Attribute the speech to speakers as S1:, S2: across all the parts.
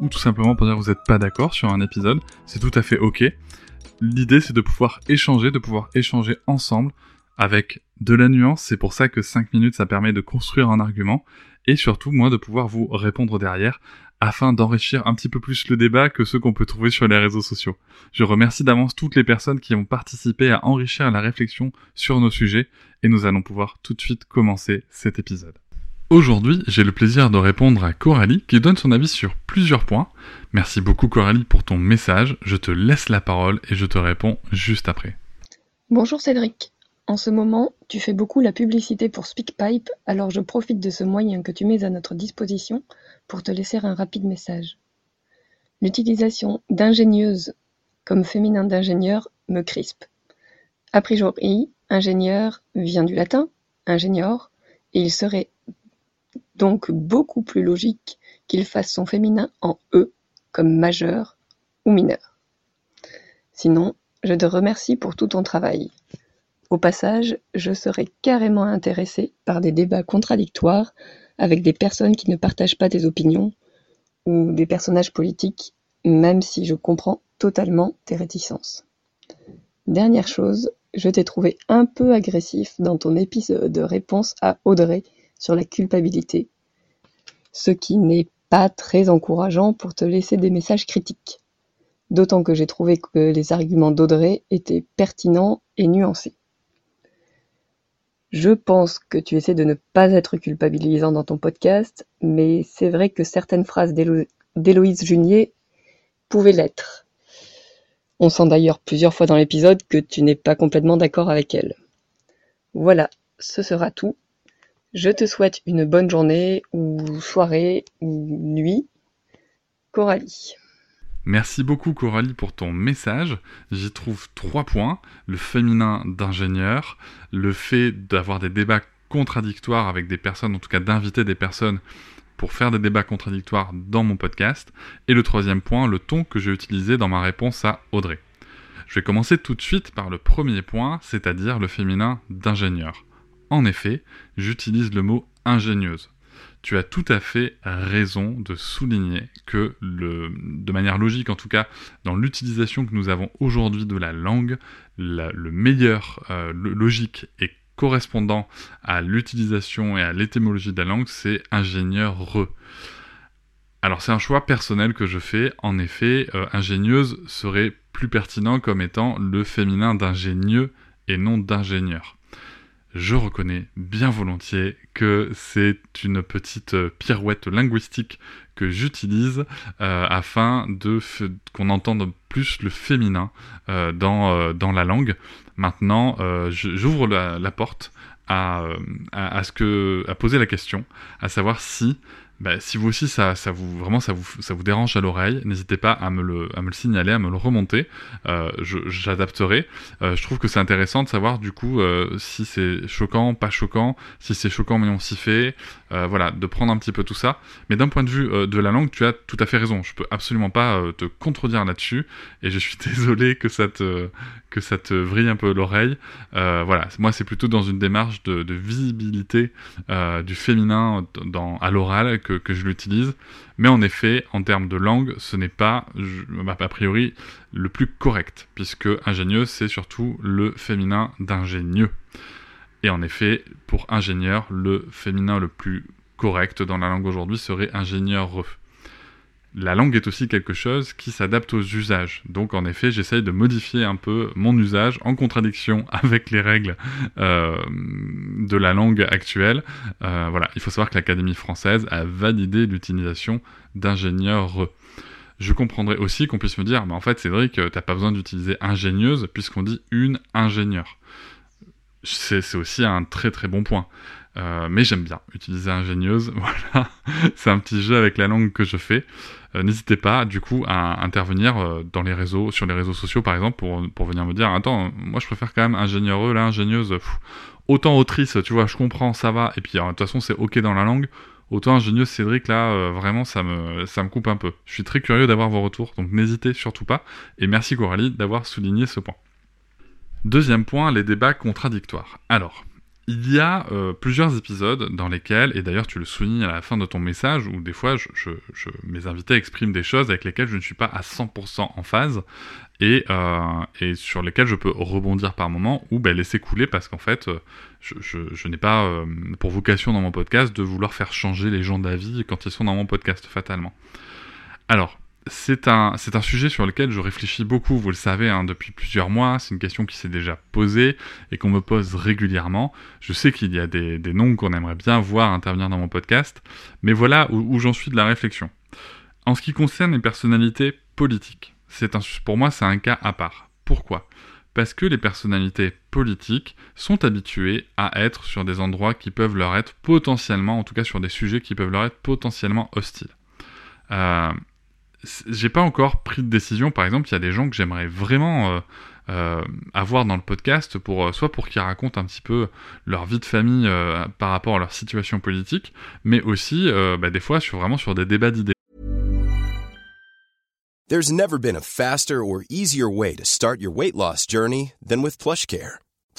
S1: ou tout simplement pour dire que vous n'êtes pas d'accord sur un épisode, c'est tout à fait ok. L'idée c'est de pouvoir échanger, de pouvoir échanger ensemble avec de la nuance, c'est pour ça que 5 minutes ça permet de construire un argument, et surtout moi de pouvoir vous répondre derrière afin d'enrichir un petit peu plus le débat que ceux qu'on peut trouver sur les réseaux sociaux. Je remercie d'avance toutes les personnes qui ont participé à enrichir la réflexion sur nos sujets, et nous allons pouvoir tout de suite commencer cet épisode. Aujourd'hui, j'ai le plaisir de répondre à Coralie qui donne son avis sur plusieurs points. Merci beaucoup Coralie pour ton message, je te laisse la parole et je te réponds juste après.
S2: Bonjour Cédric. En ce moment, tu fais beaucoup la publicité pour SpeakPipe, alors je profite de ce moyen que tu mets à notre disposition pour te laisser un rapide message. L'utilisation d'ingénieuse comme féminin d'ingénieur me crispe. A priori, ingénieur vient du latin, ingénieur, et il serait donc beaucoup plus logique qu'il fasse son féminin en E, comme majeur ou mineur. Sinon, je te remercie pour tout ton travail. Au passage, je serais carrément intéressé par des débats contradictoires avec des personnes qui ne partagent pas tes opinions ou des personnages politiques, même si je comprends totalement tes réticences. Dernière chose, je t'ai trouvé un peu agressif dans ton épisode de réponse à Audrey sur la culpabilité, ce qui n'est pas très encourageant pour te laisser des messages critiques. D'autant que j'ai trouvé que les arguments d'Audrey étaient pertinents et nuancés. Je pense que tu essaies de ne pas être culpabilisant dans ton podcast, mais c'est vrai que certaines phrases d'Héloïse Junier pouvaient l'être. On sent d'ailleurs plusieurs fois dans l'épisode que tu n'es pas complètement d'accord avec elle. Voilà, ce sera tout. Je te souhaite une bonne journée ou soirée ou nuit. Coralie.
S1: Merci beaucoup Coralie pour ton message. J'y trouve trois points. Le féminin d'ingénieur, le fait d'avoir des débats contradictoires avec des personnes, en tout cas d'inviter des personnes pour faire des débats contradictoires dans mon podcast. Et le troisième point, le ton que j'ai utilisé dans ma réponse à Audrey. Je vais commencer tout de suite par le premier point, c'est-à-dire le féminin d'ingénieur. En effet, j'utilise le mot ingénieuse. Tu as tout à fait raison de souligner que, de manière logique en tout cas, dans l'utilisation que nous avons aujourd'hui de la langue, le meilleur euh, logique et correspondant à l'utilisation et à l'étymologie de la langue, c'est ingénieur-re. Alors c'est un choix personnel que je fais. En effet, euh, ingénieuse serait plus pertinent comme étant le féminin d'ingénieux et non d'ingénieur je reconnais bien volontiers que c'est une petite euh, pirouette linguistique que j'utilise euh, afin de qu'on entende plus le féminin euh, dans, dans la langue. Maintenant, j'ouvre la, porte à, à, poser la question, à savoir si bah, si vous aussi ça, vous vraiment ça vous ça vous dérange à l'oreille, n'hésitez pas à me le à me le signaler, à me le remonter. Euh, J'adapterai. Euh, je trouve que c'est intéressant de savoir du coup euh, si c'est choquant, pas choquant, si c'est choquant mais on s'y fait. Voilà, de prendre un petit peu tout ça. Mais d'un point de vue de la langue, tu as tout à fait raison. Je peux absolument pas te contredire là-dessus. Et je suis désolé que ça te que ça te vrille un peu l'oreille. voilà, moi c'est plutôt dans une démarche de, visibilité du féminin à l'oral que, je l'utilise. Mais en effet, en termes de langue, ce n'est pas, a priori, le plus correct, puisque ingénieux, c'est surtout le féminin d'ingénieux. Et en effet, pour ingénieur, le féminin le plus correct dans la langue aujourd'hui serait ingénieur. La langue est aussi quelque chose qui s'adapte aux usages. Donc en effet, j'essaye de modifier un peu mon usage en contradiction avec les règles euh, de la langue actuelle. Euh, voilà, il faut savoir que l'Académie française a validé l'utilisation d'ingénieurs. Je comprendrais aussi qu'on puisse me dire, mais en fait Cédric, t'as pas besoin d'utiliser ingénieuse puisqu'on dit une ingénieure. C'est aussi un très très bon point. Euh, mais j'aime bien utiliser ingénieuse. Voilà, c'est un petit jeu avec la langue que je fais. Euh, n'hésitez pas, du coup, à intervenir euh, dans les réseaux, sur les réseaux sociaux, par exemple, pour, venir me dire, attends, moi je préfère quand même ingénieureux, là, ingénieuse. autant autrice, tu vois, je comprends, ça va. Et puis, de toute façon, c'est ok dans la langue. Autant ingénieuse, Cédric, là, vraiment, ça me, ça me coupe un peu. Je suis très curieux d'avoir vos retours, donc n'hésitez surtout pas. Et merci Coralie d'avoir souligné ce point. Deuxième point, les débats contradictoires. Alors, il y a euh, plusieurs épisodes dans lesquels, et d'ailleurs tu le soulignes à la fin de ton message, où des fois mes invités expriment des choses avec lesquelles je ne suis pas à 100% en phase, et, euh, et, sur lesquelles je peux rebondir par moment, ou ben, laisser couler parce qu'en fait euh, je, n'ai pas pour vocation dans mon podcast de vouloir faire changer les gens d'avis quand ils sont dans mon podcast fatalement. Alors, c'est un, sujet sur lequel je réfléchis beaucoup, vous le savez, hein, depuis plusieurs mois. C'est une question qui s'est déjà posée et qu'on me pose régulièrement. Je sais qu'il y a des, noms qu'on aimerait bien voir intervenir dans mon podcast, mais voilà où, j'en suis de la réflexion. En ce qui concerne les personnalités politiques, c'est un, pour moi c'est un cas à part. Pourquoi? Parce que les personnalités politiques sont habituées à être sur des endroits qui peuvent leur être potentiellement, en tout cas sur des sujets qui peuvent leur être potentiellement hostiles. Euh, j'ai pas encore pris de décision. Par exemple, il y a des gens que j'aimerais vraiment euh, euh, avoir dans le podcast, pour, euh, soit pour qu'ils racontent un petit peu leur vie de famille par rapport à leur situation politique, mais aussi bah, des fois sur, vraiment sur des débats d'idées.
S3: There's never been a faster or easier way to start your weight loss journey than with PlushCare.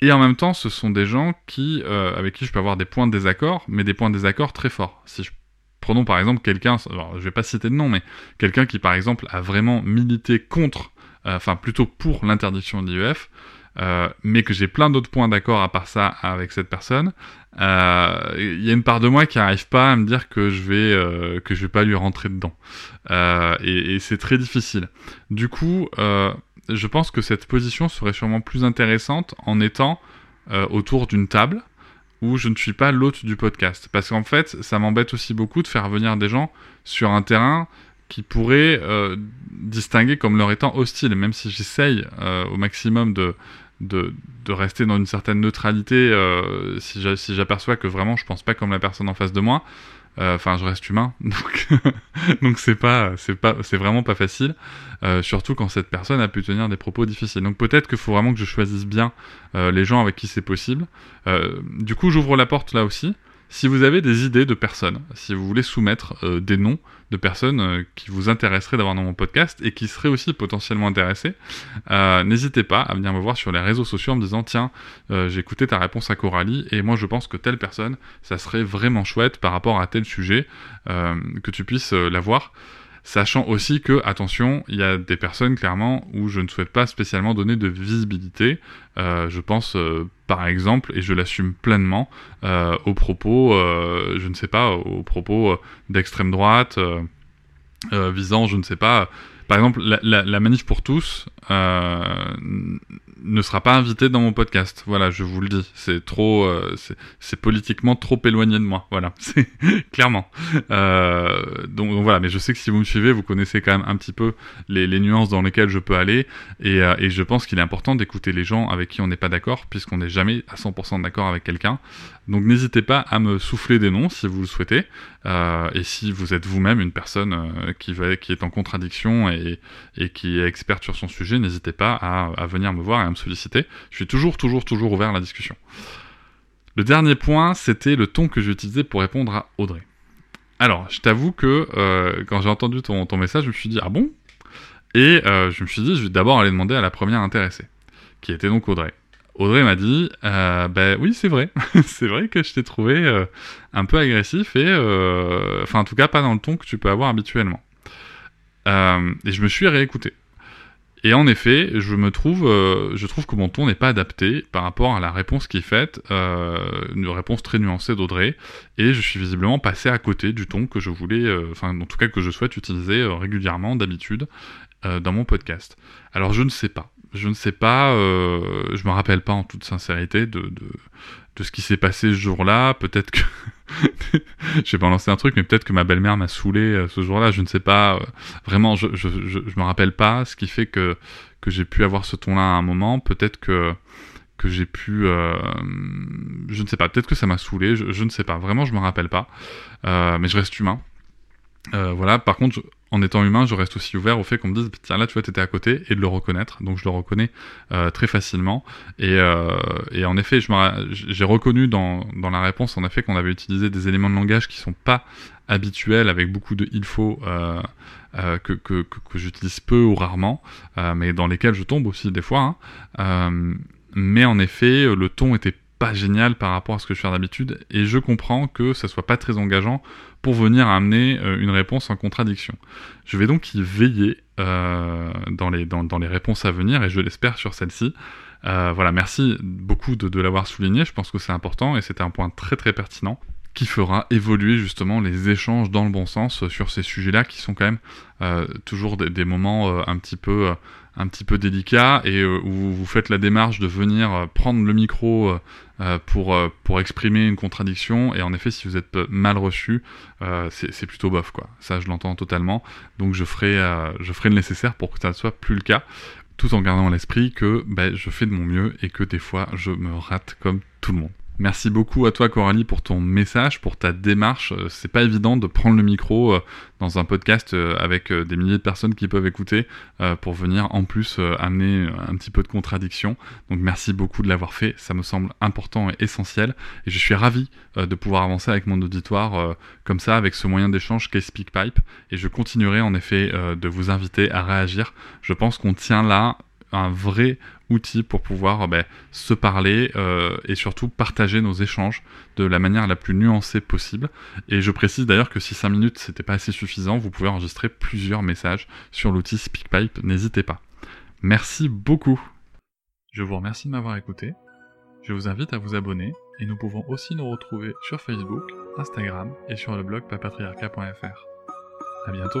S1: Et en même temps, ce sont des gens euh, avec qui je peux avoir des points de désaccord, mais des points de désaccord très forts. Si je... Prenons par exemple quelqu'un, je vais pas citer de nom, mais quelqu'un qui par exemple a vraiment milité contre, euh, enfin plutôt pour l'interdiction de l'IEF, euh, mais que j'ai plein d'autres points d'accord à part ça avec cette personne, il y a une part de moi qui n'arrive pas à me dire que je vais vais pas lui rentrer dedans, et c'est très difficile. Du coup, je pense que cette position serait sûrement plus intéressante en étant euh, autour d'une table où je ne suis pas l'hôte du podcast. Parce qu'en fait, ça m'embête aussi beaucoup de faire venir des gens sur un terrain qui pourrait euh, distinguer comme leur étant hostile, même si j'essaye euh, au maximum de, de, rester dans une certaine neutralité si j'aperçois que vraiment je pense pas comme la personne en face de moi. Euh, enfin, je reste humain, donc c'est pas c'est vraiment pas facile, euh, surtout quand cette personne a pu tenir des propos difficiles. Donc peut-être qu'il faut vraiment que je choisisse bien euh, les gens avec qui c'est possible. du coup, j'ouvre la porte là aussi. Si vous avez des idées de personnes, si vous voulez soumettre des noms de personnes euh, qui vous intéresseraient d'avoir dans mon podcast et qui seraient aussi potentiellement intéressées, euh, n'hésitez pas à venir me voir sur les réseaux sociaux en me disant tiens, j'ai écouté ta réponse à Coralie et moi je pense que telle personne, ça serait vraiment chouette par rapport à tel sujet que tu puisses la voir. Sachant aussi que, attention, il y a des personnes clairement où je ne souhaite pas spécialement donner de visibilité. Euh, je pense euh, par exemple, et je l'assume pleinement, euh, aux propos, je ne sais pas, aux propos d'extrême droite, visant, je ne sais pas, par exemple, la, manif pour tous ne sera pas invité dans mon podcast. Voilà, je vous le dis. C'est trop, euh, c'est politiquement trop éloigné de moi. Voilà, c'est clairement. Euh, donc, voilà, mais je sais que si vous me suivez, vous connaissez quand même un petit peu les, nuances dans lesquelles je peux aller. Et, euh, je pense qu'il est important d'écouter les gens avec qui on n'est pas d'accord, puisqu'on n'est jamais à 100% d'accord avec quelqu'un. Donc n'hésitez pas à me souffler des noms si vous le souhaitez. et si vous êtes vous-même une personne qui, est en contradiction et qui est experte sur son sujet, n'hésitez pas à, venir me voir et à solliciter. Je suis toujours, toujours, toujours ouvert à la discussion. Le dernier point, c'était le ton que j'utilisais pour répondre à Audrey. Alors, je t'avoue que euh, quand j'ai entendu ton, message, je me suis dit, ah bon? Et euh, je me suis dit, je vais d'abord aller demander à la première intéressée, qui était donc Audrey. Audrey m'a dit, euh, ben oui, c'est vrai, c'est vrai que je t'ai trouvé un peu agressif et, enfin, en tout cas, pas dans le ton que tu peux avoir habituellement. Euh, et je me suis réécouté. Et en effet, je me trouve, euh, je trouve que mon ton n'est pas adapté par rapport à la réponse qui est faite, euh, une réponse très nuancée d'Audrey, et je suis visiblement passé à côté du ton que je voulais, enfin, en tout cas que je souhaite utiliser régulièrement, d'habitude, dans mon podcast. Alors je ne sais pas, je ne sais pas, je me rappelle pas en toute sincérité de, de ce qui s'est passé ce jour-là. Peut-être que je vais balancer un truc, mais peut-être que ma belle-mère m'a saoulé euh, ce jour-là. Je ne sais pas. euh, vraiment, je, je, je, me rappelle pas. Ce qui fait que que j'ai pu avoir ce ton-là à un moment. Peut-être que que j'ai pu, euh, je ne sais pas. Peut-être que ça m'a saoulé. Je, ne sais pas. Vraiment, je me rappelle pas. Mais je reste humain. Voilà. Par contre, en étant humain, je reste aussi ouvert au fait qu'on me dise tiens là, tu vois, t'étais à côté et de le reconnaître. Donc je le reconnais euh, très facilement. Et, euh, en effet, j'ai reconnu dans, la réponse qu'on avait utilisé des éléments de langage qui sont pas habituels avec beaucoup de il faut euh, que, j'utilise peu ou rarement, mais dans lesquels je tombe aussi des fois. hein. Mais en effet, le ton était pas génial par rapport à ce que je fais d'habitude et je comprends que ça soit pas très engageant pour venir amener euh, une réponse en contradiction. Je vais donc y veiller euh, dans, les, réponses à venir et je l'espère sur celle-ci. Euh, voilà, merci beaucoup de, l'avoir souligné, je pense que c'est important et c'était un point très très pertinent qui fera évoluer justement les échanges dans le bon sens sur ces sujets-là qui sont quand même toujours des, moments un petit peu un petit peu délicats et euh, où vous faites la démarche de venir euh, prendre le micro euh, pour pour exprimer une contradiction. Et en effet si vous êtes mal reçu c'est plutôt bof quoi. Ça je l'entends totalement. Donc je ferai je ferai le nécessaire pour que ça ne soit plus le cas tout en gardant à l'esprit que ben, je fais de mon mieux et que des fois je me rate comme tout le monde Merci beaucoup à toi Coralie pour ton message, pour ta démarche. Euh, C'est pas évident de prendre le micro euh, dans un podcast euh, avec des milliers de personnes qui peuvent écouter pour venir en plus amener un petit peu de contradiction. Donc merci beaucoup de l'avoir fait, ça me semble important et essentiel. Et je suis ravi de pouvoir avancer avec mon auditoire comme ça, avec ce moyen d'échange qu'est SpeakPipe. Et je continuerai en effet de vous inviter à réagir. Je pense qu'on tient là un vrai outil pour pouvoir euh, ben, se parler euh, et surtout partager nos échanges de la manière la plus nuancée possible. Et je précise d'ailleurs que si 5 minutes c'était pas assez suffisant, vous pouvez enregistrer plusieurs messages sur l'outil SpeakPipe, n'hésitez pas. Merci beaucoup. Je vous remercie de m'avoir écouté. Je vous invite à vous abonner et nous pouvons aussi nous retrouver sur Facebook, Instagram et sur le blog papatriarca.fr. À bientôt.